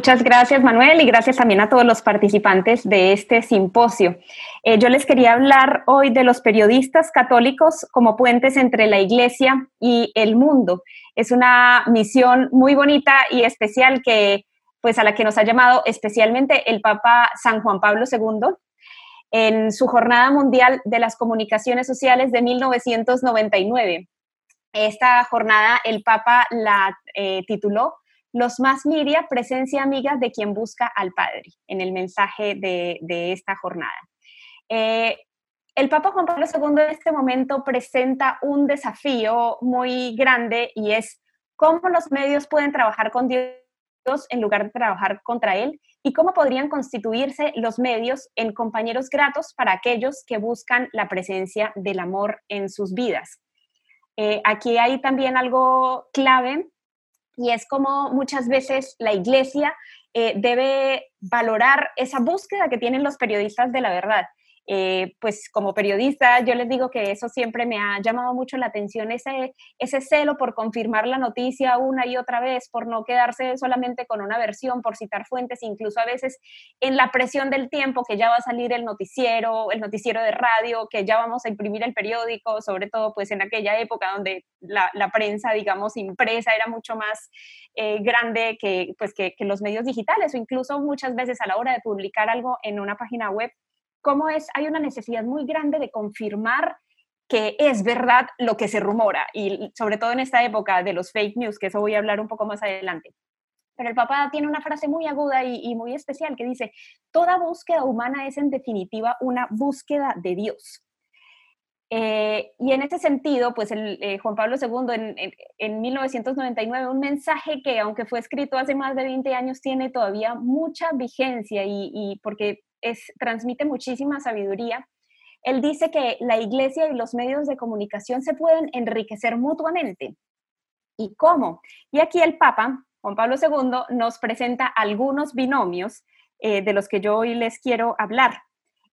Muchas gracias, Manuel, y gracias también a todos los participantes de este simposio. Eh, yo les quería hablar hoy de los periodistas católicos como puentes entre la Iglesia y el mundo. Es una misión muy bonita y especial que, pues, a la que nos ha llamado especialmente el Papa San Juan Pablo II en su Jornada Mundial de las Comunicaciones Sociales de 1999. Esta jornada el Papa la eh, tituló los más Miria, presencia amiga de quien busca al Padre, en el mensaje de, esta jornada. Eh, el Papa Juan Pablo II en este momento presenta un desafío muy grande y es cómo los medios pueden trabajar con Dios en lugar de trabajar contra Él y cómo podrían constituirse los medios en compañeros gratos para aquellos que buscan la presencia del amor en sus vidas. Eh, aquí hay también algo clave y es como muchas veces la iglesia eh, debe valorar esa búsqueda que tienen los periodistas de la verdad. Eh, pues como periodista yo les digo que eso siempre me ha llamado mucho la atención, ese, celo por confirmar la noticia una y otra vez, por no quedarse solamente con una versión, por citar fuentes, incluso a veces en la presión del tiempo que ya va a salir el noticiero, el noticiero de radio, que ya vamos a imprimir el periódico, sobre todo pues en aquella época donde la, prensa, digamos, impresa era mucho más eh, grande que, pues, que los medios digitales o incluso muchas veces a la hora de publicar algo en una página web cómo es, hay una necesidad muy grande de confirmar que es verdad lo que se rumora, y sobre todo en esta época de los fake news, que eso voy a hablar un poco más adelante. Pero el Papa tiene una frase muy aguda y, muy especial que dice, toda búsqueda humana es en definitiva una búsqueda de Dios. Eh, y en ese sentido, pues el, eh, Juan Pablo II en, en, 1999, un mensaje que aunque fue escrito hace más de 20 años, tiene todavía mucha vigencia y, y porque es, transmite muchísima sabiduría. Él dice que la iglesia y los medios de comunicación se pueden enriquecer mutuamente. ¿Y cómo? Y aquí el Papa, Juan Pablo II, nos presenta algunos binomios eh, de los que yo hoy les quiero hablar.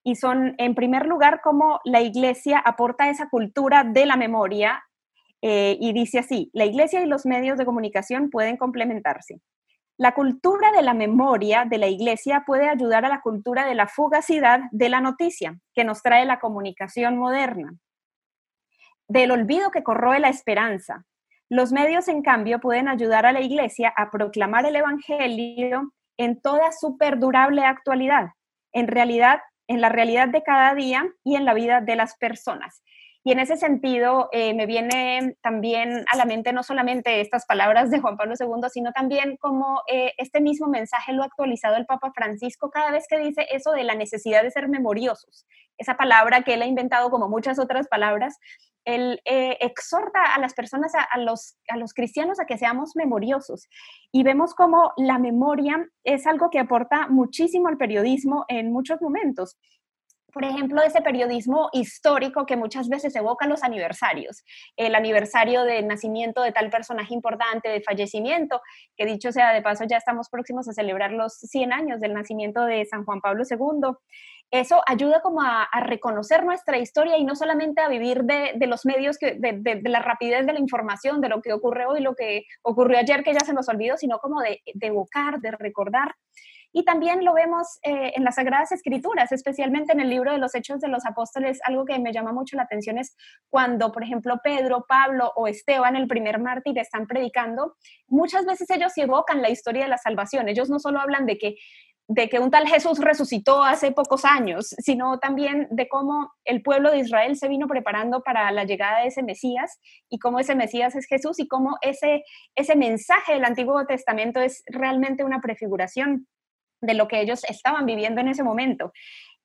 Y son, en primer lugar, cómo la iglesia aporta esa cultura de la memoria eh, y dice así, la iglesia y los medios de comunicación pueden complementarse. La cultura de la memoria de la iglesia puede ayudar a la cultura de la fugacidad de la noticia que nos trae la comunicación moderna, del olvido que corroe la esperanza. Los medios, en cambio, pueden ayudar a la iglesia a proclamar el Evangelio en toda su perdurable actualidad, en realidad, en la realidad de cada día y en la vida de las personas. Y en ese sentido, eh, me viene también a la mente no solamente estas palabras de Juan Pablo II, sino también como eh, este mismo mensaje lo ha actualizado el Papa Francisco cada vez que dice eso de la necesidad de ser memoriosos. Esa palabra que él ha inventado como muchas otras palabras, él eh, exhorta a las personas, a, los, a los cristianos a que seamos memoriosos. Y vemos como la memoria es algo que aporta muchísimo al periodismo en muchos momentos por ejemplo, ese periodismo histórico que muchas veces evoca los aniversarios, el aniversario de nacimiento de tal personaje importante, de fallecimiento, que dicho sea de paso, ya estamos próximos a celebrar los 100 años del nacimiento de San Juan Pablo II. Eso ayuda como a, reconocer nuestra historia y no solamente a vivir de, los medios, de, de, la rapidez de la información, de lo que ocurre hoy, lo que ocurrió ayer que ya se nos olvidó, sino como de, evocar, de recordar. Y también lo vemos eh, en las Sagradas Escrituras, especialmente en el libro de los Hechos de los Apóstoles. Algo que me llama mucho la atención es cuando, por ejemplo, Pedro, Pablo o Esteban, el primer mártir, están predicando, muchas veces ellos evocan la historia de la salvación. Ellos no solo hablan de que de que un tal Jesús resucitó hace pocos años, sino también de cómo el pueblo de Israel se vino preparando para la llegada de ese Mesías y cómo ese Mesías es Jesús y cómo ese, ese mensaje del Antiguo Testamento es realmente una prefiguración de lo que ellos estaban viviendo en ese momento.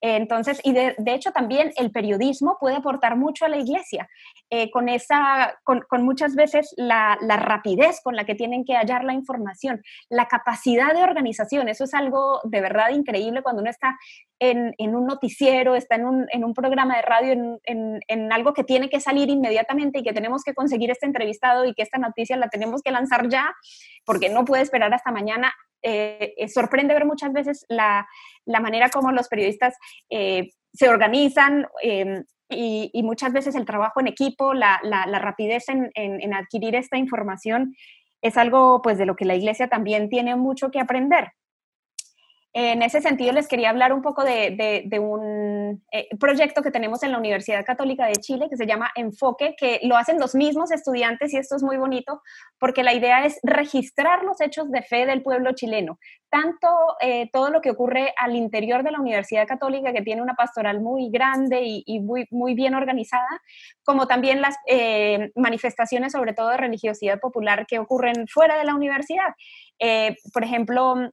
Entonces, y de, hecho también el periodismo puede aportar mucho a la iglesia, eh, con, esa, con, muchas veces la, rapidez con la que tienen que hallar la información, la capacidad de organización, eso es algo de verdad increíble cuando uno está en, un noticiero, está en un, programa de radio, en, en, algo que tiene que salir inmediatamente y que tenemos que conseguir este entrevistado y que esta noticia la tenemos que lanzar ya, porque no puede esperar hasta mañana. Eh, eh, sorprende ver muchas veces la, manera como los periodistas eh, se organizan em, y, muchas veces el trabajo en equipo, la, rapidez en, adquirir esta información es algo pues de lo que la iglesia también tiene mucho que aprender. En ese sentido, les quería hablar un poco de, un eh, proyecto que tenemos en la Universidad Católica de Chile que se llama Enfoque, que lo hacen los mismos estudiantes y esto es muy bonito porque la idea es registrar los hechos de fe del pueblo chileno, tanto eh, todo lo que ocurre al interior de la Universidad Católica, que tiene una pastoral muy grande y, muy, bien organizada, como también las eh, manifestaciones, sobre todo de religiosidad popular, que ocurren fuera de la universidad. por ejemplo,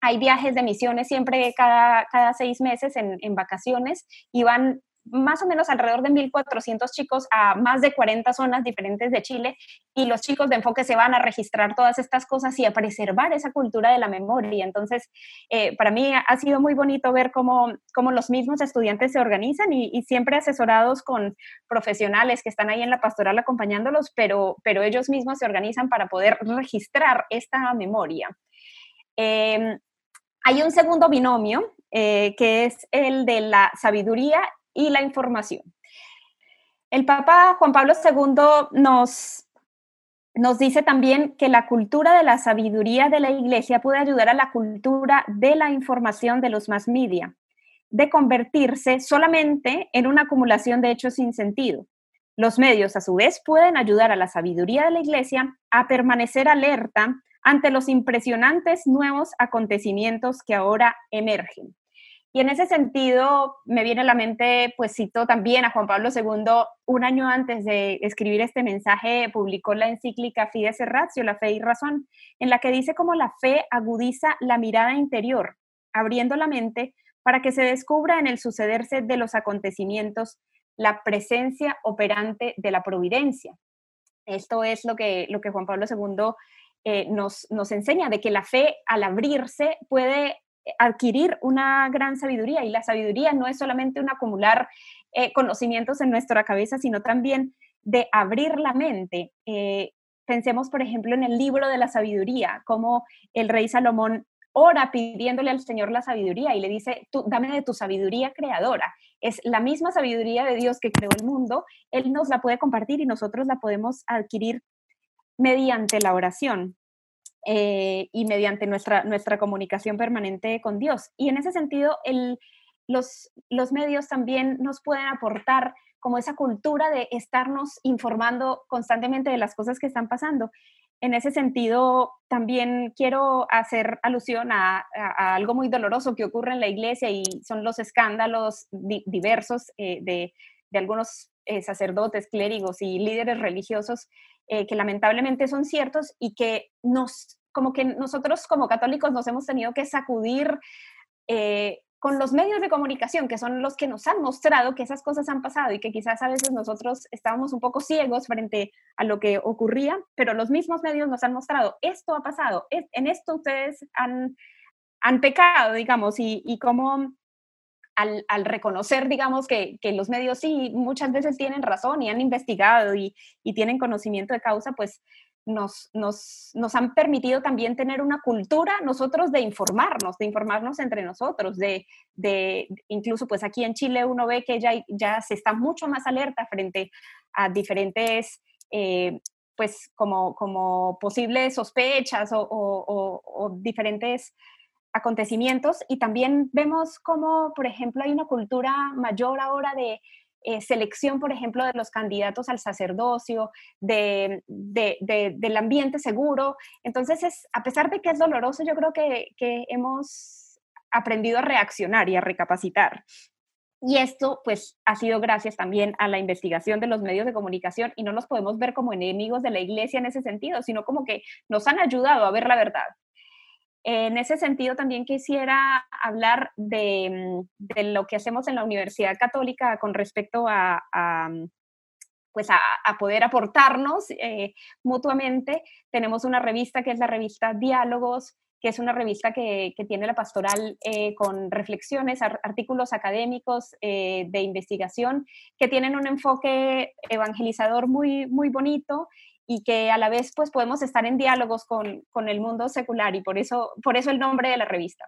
hay viajes de misiones siempre cada, cada seis meses en, en vacaciones y van más o menos alrededor de 1.400 chicos a más de 40 zonas diferentes de Chile y los chicos de enfoque se van a registrar todas estas cosas y a preservar esa cultura de la memoria. Entonces, eh, para mí ha sido muy bonito ver cómo, cómo los mismos estudiantes se organizan y, y, siempre asesorados con profesionales que están ahí en la pastoral acompañándolos, pero, pero ellos mismos se organizan para poder registrar esta memoria. Eh, hay un segundo binomio, eh, que es el de la sabiduría y la información. El Papa Juan Pablo II nos, nos dice también que la cultura de la sabiduría de la Iglesia puede ayudar a la cultura de la información de los más media, de convertirse solamente en una acumulación de hechos sin sentido. Los medios, a su vez, pueden ayudar a la sabiduría de la Iglesia a permanecer alerta ante los impresionantes nuevos acontecimientos que ahora emergen. Y en ese sentido me viene a la mente, pues cito también a Juan Pablo II, un año antes de escribir este mensaje, publicó la encíclica Fides et Ratio, la fe y razón, en la que dice cómo la fe agudiza la mirada interior, abriendo la mente para que se descubra en el sucederse de los acontecimientos la presencia operante de la providencia. Esto es lo que, lo que Juan Pablo II eh, nos, nos enseña de que la fe al abrirse puede adquirir una gran sabiduría y la sabiduría no es solamente un acumular eh, conocimientos en nuestra cabeza, sino también de abrir la mente. Eh, pensemos, por ejemplo, en el libro de la sabiduría, como el rey Salomón ora pidiéndole al Señor la sabiduría y le dice, Tú, dame de tu sabiduría creadora. Es la misma sabiduría de Dios que creó el mundo, Él nos la puede compartir y nosotros la podemos adquirir mediante la oración eh, y mediante nuestra, nuestra comunicación permanente con Dios. Y en ese sentido, los, los medios también nos pueden aportar como esa cultura de estarnos informando constantemente de las cosas que están pasando. En ese sentido, también quiero hacer alusión a, algo muy doloroso que ocurre en la iglesia y son los escándalos diversos eh, de, de, algunos eh, sacerdotes, clérigos y líderes religiosos eh, que lamentablemente son ciertos y que nos, como que nosotros como católicos nos hemos tenido que sacudir eh, con los medios de comunicación, que son los que nos han mostrado que esas cosas han pasado y que quizás a veces nosotros estábamos un poco ciegos frente a lo que ocurría, pero los mismos medios nos han mostrado, esto ha pasado, en esto ustedes han, han pecado, digamos, y, y cómo al, reconocer, digamos, que, los medios sí muchas veces tienen razón y han investigado y, tienen conocimiento de causa, pues nos, nos, nos, han permitido también tener una cultura nosotros de informarnos, de informarnos entre nosotros, de, de incluso pues aquí en Chile uno ve que ya, ya se está mucho más alerta frente a diferentes... Eh, pues como, como posibles sospechas o diferentes acontecimientos y también vemos cómo, por ejemplo, hay una cultura mayor ahora de eh, selección, por ejemplo, de los candidatos al sacerdocio, de, del ambiente seguro. Entonces, es, a pesar de que es doloroso, yo creo que, que hemos aprendido a reaccionar y a recapacitar. Y esto, pues, ha sido gracias también a la investigación de los medios de comunicación y no los podemos ver como enemigos de la iglesia en ese sentido, sino como que nos han ayudado a ver la verdad. En ese sentido, también quisiera hablar de, mm, lo que hacemos en la Universidad Católica con respecto a, mm, pues a, poder aportarnos eh, mutuamente. Tenemos una revista que es la revista Diálogos, que es una revista que, tiene la pastoral eh, con reflexiones, artículos académicos eh, de investigación, que tienen un enfoque evangelizador muy, muy bonito y que a la vez pues podemos estar en diálogos con, con, el mundo secular y por eso, por eso el nombre de la revista.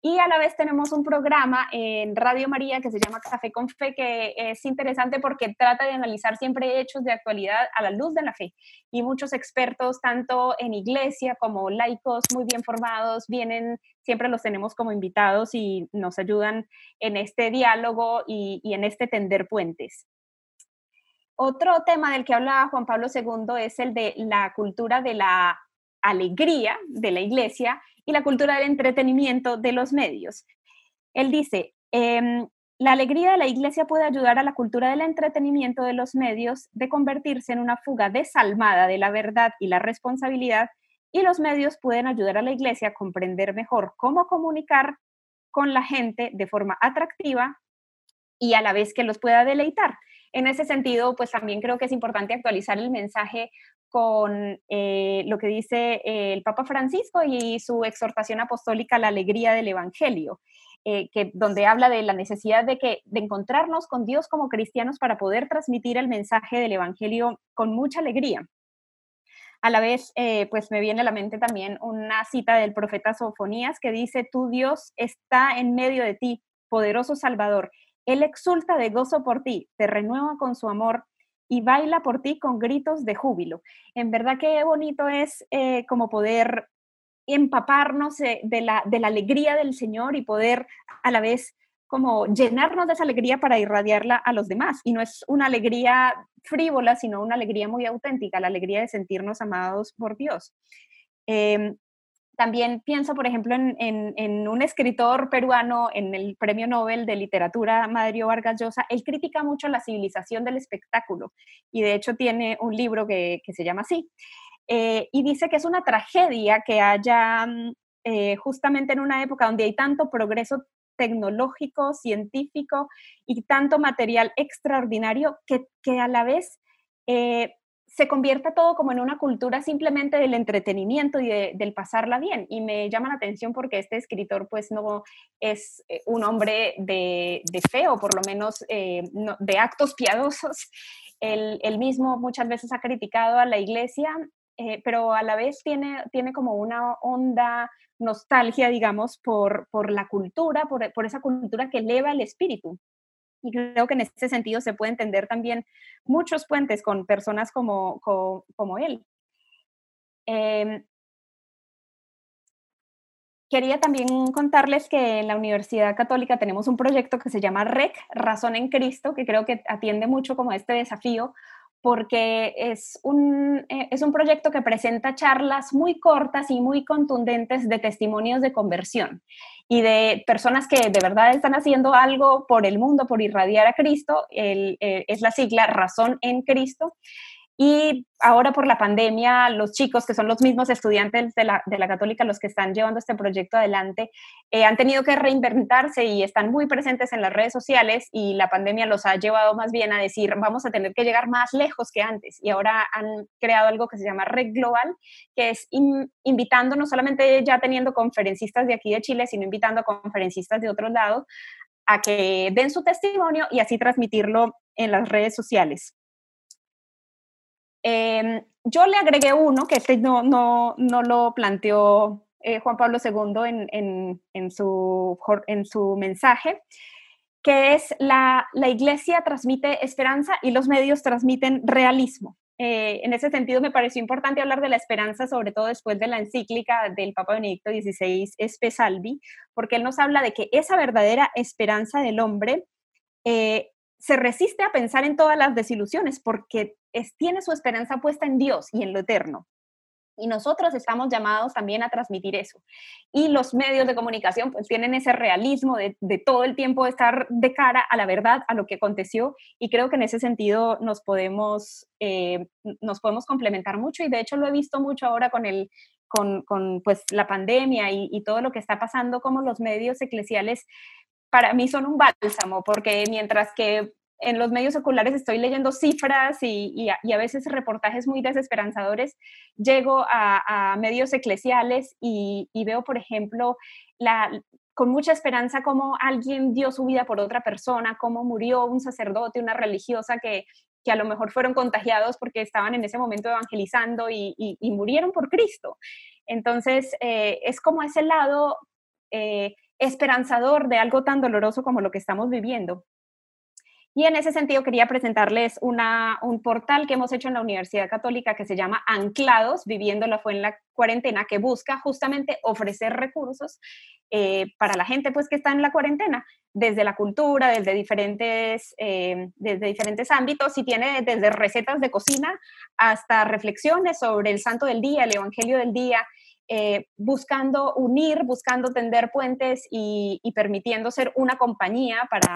Y a la vez tenemos un programa en Radio María que se llama Café con Fe, que es interesante porque trata de analizar siempre hechos de actualidad a la luz de la fe. Y muchos expertos, tanto en iglesia como laicos muy bien formados, vienen, siempre los tenemos como invitados y nos ayudan en este diálogo y, y en este tender puentes. Otro tema del que hablaba Juan Pablo II es el de la cultura de la alegría de la iglesia y la cultura del entretenimiento de los medios. Él dice, em, la alegría de la iglesia puede ayudar a la cultura del entretenimiento de los medios de convertirse en una fuga desalmada de la verdad y la responsabilidad y los medios pueden ayudar a la iglesia a comprender mejor cómo comunicar con la gente de forma atractiva y a la vez que los pueda deleitar. En ese sentido, pues también creo que es importante actualizar el mensaje con eh, lo que dice eh, el Papa Francisco y su exhortación apostólica la alegría del Evangelio, eh, que, donde habla de la necesidad de, que, de encontrarnos con Dios como cristianos para poder transmitir el mensaje del Evangelio con mucha alegría. A la vez, pues me viene a la mente también una cita del profeta Sofonías que dice, tu Dios está en medio de ti, poderoso Salvador. Él exulta de gozo por ti, te renueva con su amor y baila por ti con gritos de júbilo. En verdad qué bonito es eh, como poder empaparnos de, la, de la alegría del Señor y poder a la vez como llenarnos de esa alegría para irradiarla a los demás. Y no es una alegría frívola, sino una alegría muy auténtica, la alegría de sentirnos amados por Dios. Em, también pienso, por ejemplo, en, un escritor peruano en el Premio Nobel de Literatura, Mario Vargas Llosa. Él critica mucho la civilización del espectáculo y de hecho tiene un libro que, se llama así. Eh, y dice que es una tragedia que haya mm, eh, justamente en una época donde hay tanto progreso tecnológico, científico y tanto material extraordinario que, que a la vez eh, se convierte todo como en una cultura simplemente del entretenimiento y del pasarla bien. Y me llama la atención porque este escritor pues no es eh, un hombre de, fe o por lo menos eh, de actos piadosos. Él, mismo muchas veces ha criticado a la iglesia, eh, pero a la vez tiene, como una onda nostalgia, digamos, por, por la cultura, por, por esa cultura que eleva el espíritu. Y creo que en ese sentido se puede entender también muchos puentes con personas como, como, él. Em, quería también contarles que en la Universidad Católica tenemos un proyecto que se llama REC, Razón en Cristo, que creo que atiende mucho como este desafío, porque es un, eh, es un proyecto que presenta charlas muy cortas y muy contundentes de testimonios de conversión y de personas que de verdad están haciendo algo por el mundo, por irradiar a Cristo, eh, es la sigla Razón en Cristo. Y ahora por la pandemia, los chicos, que son los mismos estudiantes de la, de la católica, los que están llevando este proyecto adelante, eh, han tenido que reinventarse y están muy presentes en las redes sociales y la pandemia los ha llevado más bien a decir, vamos a tener que llegar más lejos que antes. Y ahora han creado algo que se llama Red Global, que es invitando, no solamente ya teniendo conferencistas de aquí de Chile, sino invitando a conferencistas de otros lados a que den su testimonio y así transmitirlo en las redes sociales. Em, yo le agregué uno, que este no, no, no lo planteó eh, Juan Pablo II en, en, en, su, en su mensaje, que es la, la, iglesia transmite esperanza y los medios transmiten realismo. Eh, en ese sentido, me pareció importante hablar de la esperanza, sobre todo después de la encíclica del Papa Benedicto XVI, Espesalvi, porque él nos habla de que esa verdadera esperanza del hombre eh, se resiste a pensar en todas las desilusiones porque tiene su esperanza puesta en Dios y en lo eterno. Y nosotros estamos llamados también a transmitir eso. Y los medios de comunicación pues tienen ese realismo de, todo el tiempo estar de cara a la verdad, a lo que aconteció. Y creo que en ese sentido nos podemos, eh, nos podemos complementar mucho. Y de hecho lo he visto mucho ahora con, el, con, pues, la pandemia y todo lo que está pasando, como los medios eclesiales para mí son un bálsamo, porque mientras que en los medios oculares estoy leyendo cifras y, a, veces reportajes muy desesperanzadores, llego a, medios eclesiales y, veo, por ejemplo, la, con mucha esperanza cómo alguien dio su vida por otra persona, cómo murió un sacerdote, una religiosa que, que a lo mejor fueron contagiados porque estaban en ese momento evangelizando y, murieron por Cristo. Entonces, eh, es como ese lado eh, esperanzador de algo tan doloroso como lo que estamos viviendo. Y en ese sentido quería presentarles una, un portal que hemos hecho en la Universidad Católica que se llama Anclados, viviendo la fue en la cuarentena, que busca justamente ofrecer recursos eh, para la gente pues que está en la cuarentena, desde la cultura, desde diferentes, eh, desde diferentes ámbitos, y tiene desde recetas de cocina hasta reflexiones sobre el santo del día, el evangelio del día, eh, buscando unir, buscando tender puentes y, permitiendo ser una compañía para,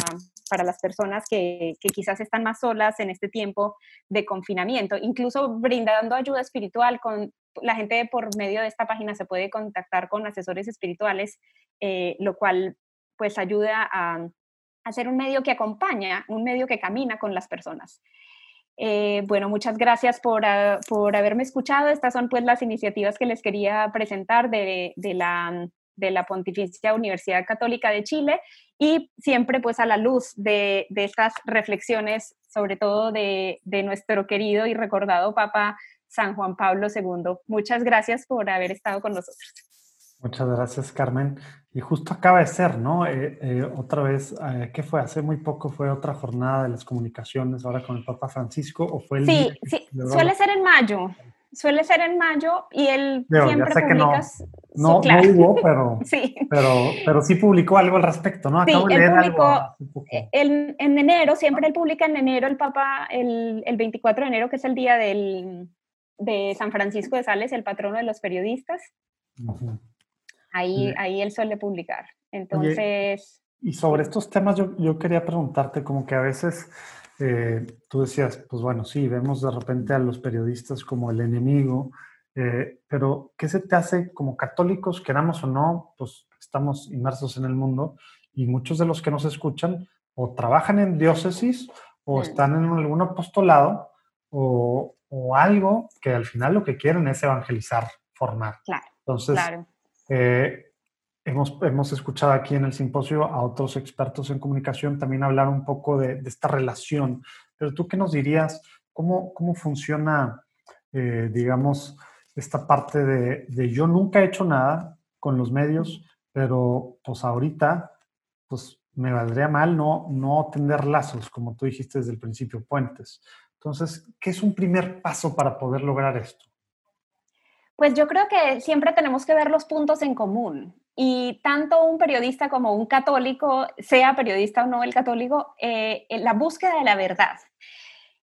para las personas que, quizás están más solas en este tiempo de confinamiento, incluso brindando ayuda espiritual con la gente por medio de esta página se puede contactar con asesores espirituales, eh, lo cual pues ayuda a, a ser un medio que acompaña, un medio que camina con las personas. Eh, bueno, muchas gracias por, ah, por, haberme escuchado. Estas son pues las iniciativas que les quería presentar de, de, la, de la Pontificia Universidad Católica de Chile y siempre pues a la luz de, de estas reflexiones, sobre todo de, de nuestro querido y recordado Papa San Juan Pablo II. Muchas gracias por haber estado con nosotros. Muchas gracias, Carmen. Y justo acaba de ser, ¿no? Eh, eh, otra vez, eh, ¿qué fue? Hace muy poco fue otra jornada de las comunicaciones ahora con el Papa Francisco, ¿o fue el Sí, sí, suele ser en mayo. Suele ser en mayo y él siempre publica... No, no, hubo, pero, sí. pero, pero sí publicó algo al respecto, ¿no? Acabo sí, él publicó en, en, enero, siempre él publica en enero el Papa, el, el 24 de enero, que es el día del, de San Francisco de Sales, el patrono de los periodistas. Ahí, ahí él suele publicar. Entonces... y sobre estos temas yo, yo, quería preguntarte, como que a veces eh, tú decías, pues bueno, sí, vemos de repente a los periodistas como el enemigo, eh, pero ¿qué se te hace como católicos, queramos o no, pues estamos inmersos en el mundo y muchos de los que nos escuchan o trabajan en diócesis o mm. están en algún apostolado o, o, algo que al final lo que quieren es evangelizar, formar. Claro. Entonces, claro. Eh, hemos, hemos escuchado aquí en el simposio a otros expertos en comunicación también hablar un poco de, esta relación, pero tú qué nos dirías, cómo, cómo funciona, eh, digamos, esta parte de, de, yo nunca he hecho nada con los medios, pero pues ahorita, pues me valdría mal no, no tender lazos, como tú dijiste desde el principio, puentes. Entonces, ¿qué es un primer paso para poder lograr esto? Pues yo creo que siempre tenemos que ver los puntos en común. Y tanto un periodista como un católico, sea periodista o no el católico, eh, la búsqueda de la verdad.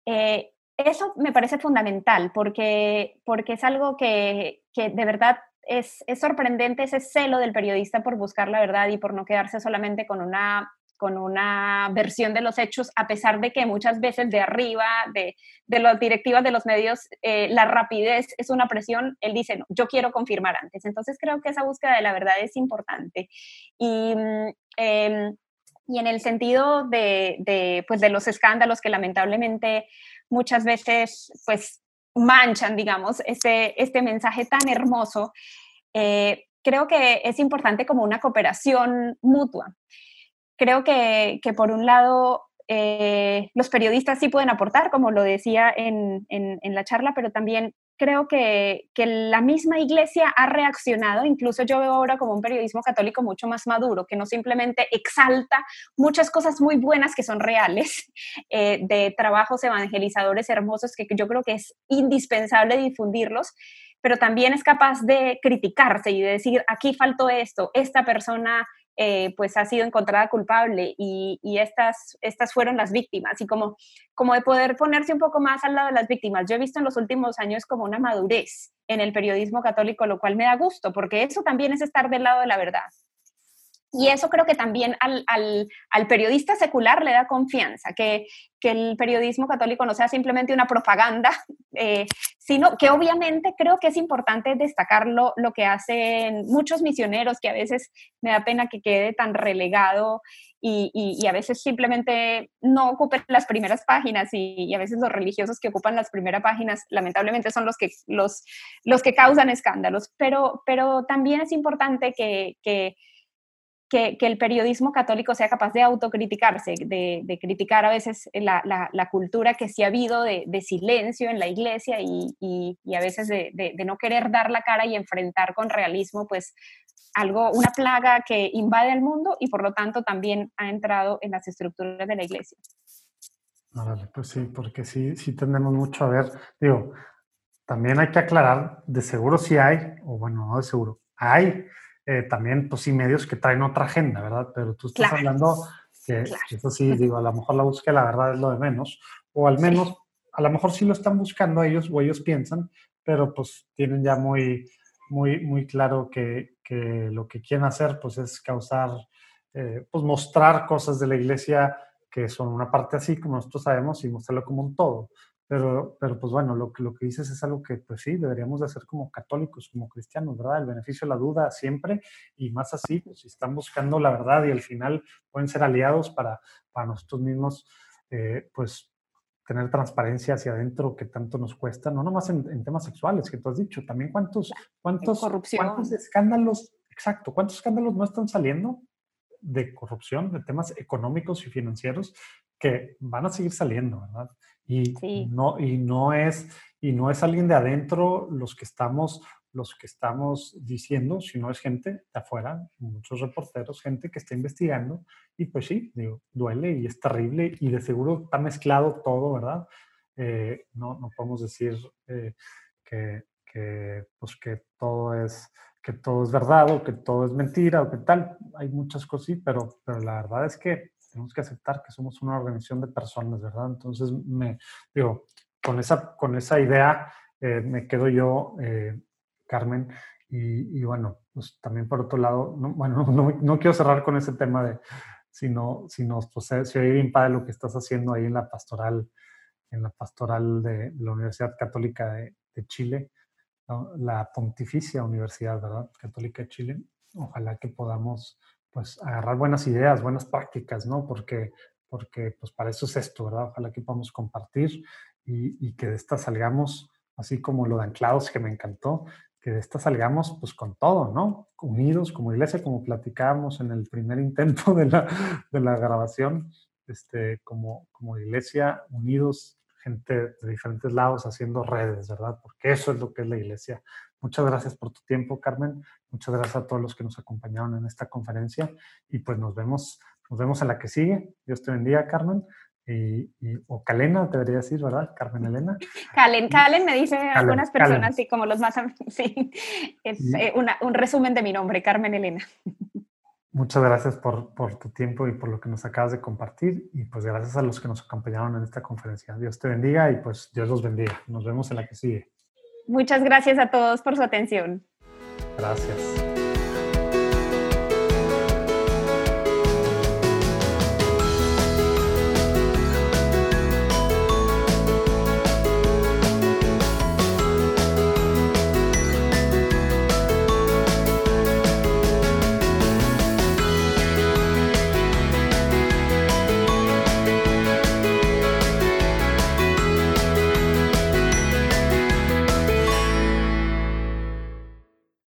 Eh, eso me parece fundamental porque, porque es algo que, que de verdad es, es, sorprendente ese celo del periodista por buscar la verdad y por no quedarse solamente con una con una versión de los hechos, a pesar de que muchas veces de arriba, de, de las directivas de los medios, eh, la rapidez es una presión, él dice, no, yo quiero confirmar antes. Entonces creo que esa búsqueda de la verdad es importante. Y, em, y en el sentido de, de, pues de los escándalos que lamentablemente muchas veces pues manchan, digamos, este, este mensaje tan hermoso, eh, creo que es importante como una cooperación mutua creo que, que por un lado eh, los periodistas sí pueden aportar, como lo decía en, en, la charla, pero también creo que, que, la misma iglesia ha reaccionado, incluso yo veo ahora como un periodismo católico mucho más maduro, que no simplemente exalta muchas cosas muy buenas que son reales, eh, de trabajos evangelizadores hermosos que yo creo que es indispensable difundirlos, pero también es capaz de criticarse y de decir, aquí faltó esto, esta persona eh, pues ha sido encontrada culpable y, estas, estas fueron las víctimas y como, como de poder ponerse un poco más al lado de las víctimas. Yo he visto en los últimos años como una madurez en el periodismo católico, lo cual me da gusto, porque eso también es estar del lado de la verdad. Y eso creo que también al, al, periodista secular le da confianza, que, que, el periodismo católico no sea simplemente una propaganda, eh, sino que obviamente creo que es importante destacarlo lo que hacen muchos misioneros, que a veces me da pena que quede tan relegado y, y, a veces simplemente no ocupen las primeras páginas y, a veces los religiosos que ocupan las primeras páginas lamentablemente son los que, los, los que causan escándalos, pero, pero también es importante que que, el periodismo católico sea capaz de autocriticarse, de, criticar a veces la, la, cultura que sí ha habido de, silencio en la iglesia y, y, a veces de, no querer dar la cara y enfrentar con realismo pues algo, una plaga que invade el mundo y por lo tanto también ha entrado en las estructuras de la iglesia. Vale, pues sí, porque sí, sí tenemos mucho a ver. Digo, también hay que aclarar, de seguro sí hay, o bueno, no de seguro, hay eh, también, pues sí, medios que traen otra agenda, ¿verdad? Pero tú estás hablando que, eso sí, digo, a lo mejor la búsqueda, la verdad, es lo de menos, o al menos, a lo mejor sí lo están buscando ellos, o ellos piensan, pero pues tienen ya muy, muy, muy claro que, que lo que quieren hacer, pues es causar, eh, pues mostrar cosas de la iglesia que son una parte así, como nosotros sabemos, y mostrarlo como un todo. Pero, pero pues bueno, lo, lo que dices es algo que pues sí, deberíamos de hacer como católicos, como cristianos, ¿verdad? El beneficio de la duda siempre y más así, pues si están buscando la verdad y al final pueden ser aliados para, para nosotros mismos, eh, pues tener transparencia hacia adentro que tanto nos cuesta, no nomás en, temas sexuales que tú has dicho, también cuántos, cuántos, cuántos escándalos, exacto, cuántos escándalos no están saliendo de corrupción, de temas económicos y financieros que van a seguir saliendo, ¿verdad? Y, no, y, no es, y no es alguien de adentro los que estamos los que estamos diciendo, sino es gente de afuera, muchos reporteros, gente que está investigando, y pues sí, digo, duele y es terrible, y de seguro está mezclado todo, ¿verdad? Eh, no, no podemos decir eh, que, que, pues que todo es que todo es verdad o que todo es mentira o que tal. Hay muchas cosas, pero, pero la verdad es que tenemos que aceptar que somos una organización de personas, ¿verdad? Entonces, me digo, con esa, con esa idea eh, me quedo yo, eh, Carmen, y, bueno, pues también por otro lado, no, bueno, no, no, quiero cerrar con ese tema de, sino, sino pues, se oye bien padre lo que estás haciendo ahí en la pastoral, en la pastoral de la Universidad Católica de, Chile, la Pontificia Universidad, ¿verdad? Católica de Chile. Ojalá que podamos pues agarrar buenas ideas, buenas prácticas, ¿no? Porque, porque pues para eso es esto, ¿verdad? Ojalá que podamos compartir y, que de esta salgamos, así como lo de anclados que me encantó, que de esta salgamos pues con todo, ¿no? Unidos como iglesia, como platicábamos en el primer intento de la, de la grabación, este, como, como iglesia, unidos, gente de diferentes lados haciendo redes, ¿verdad? Porque eso es lo que es la iglesia, Muchas gracias por tu tiempo, Carmen. Muchas gracias a todos los que nos acompañaron en esta conferencia y pues nos vemos, nos vemos en la que sigue. Dios te bendiga, Carmen. Y, o Calena, debería decir, ¿verdad? Carmen Elena. Calen, Calen me dice algunas personas, sí, como los más, sí, es eh, un resumen de mi nombre, Carmen Elena. Muchas gracias por, por, tu tiempo y por lo que nos acabas de compartir y pues gracias a los que nos acompañaron en esta conferencia. Dios te bendiga y pues Dios los bendiga. Nos vemos en la que sigue. Muchas gracias a todos por su atención. Gracias.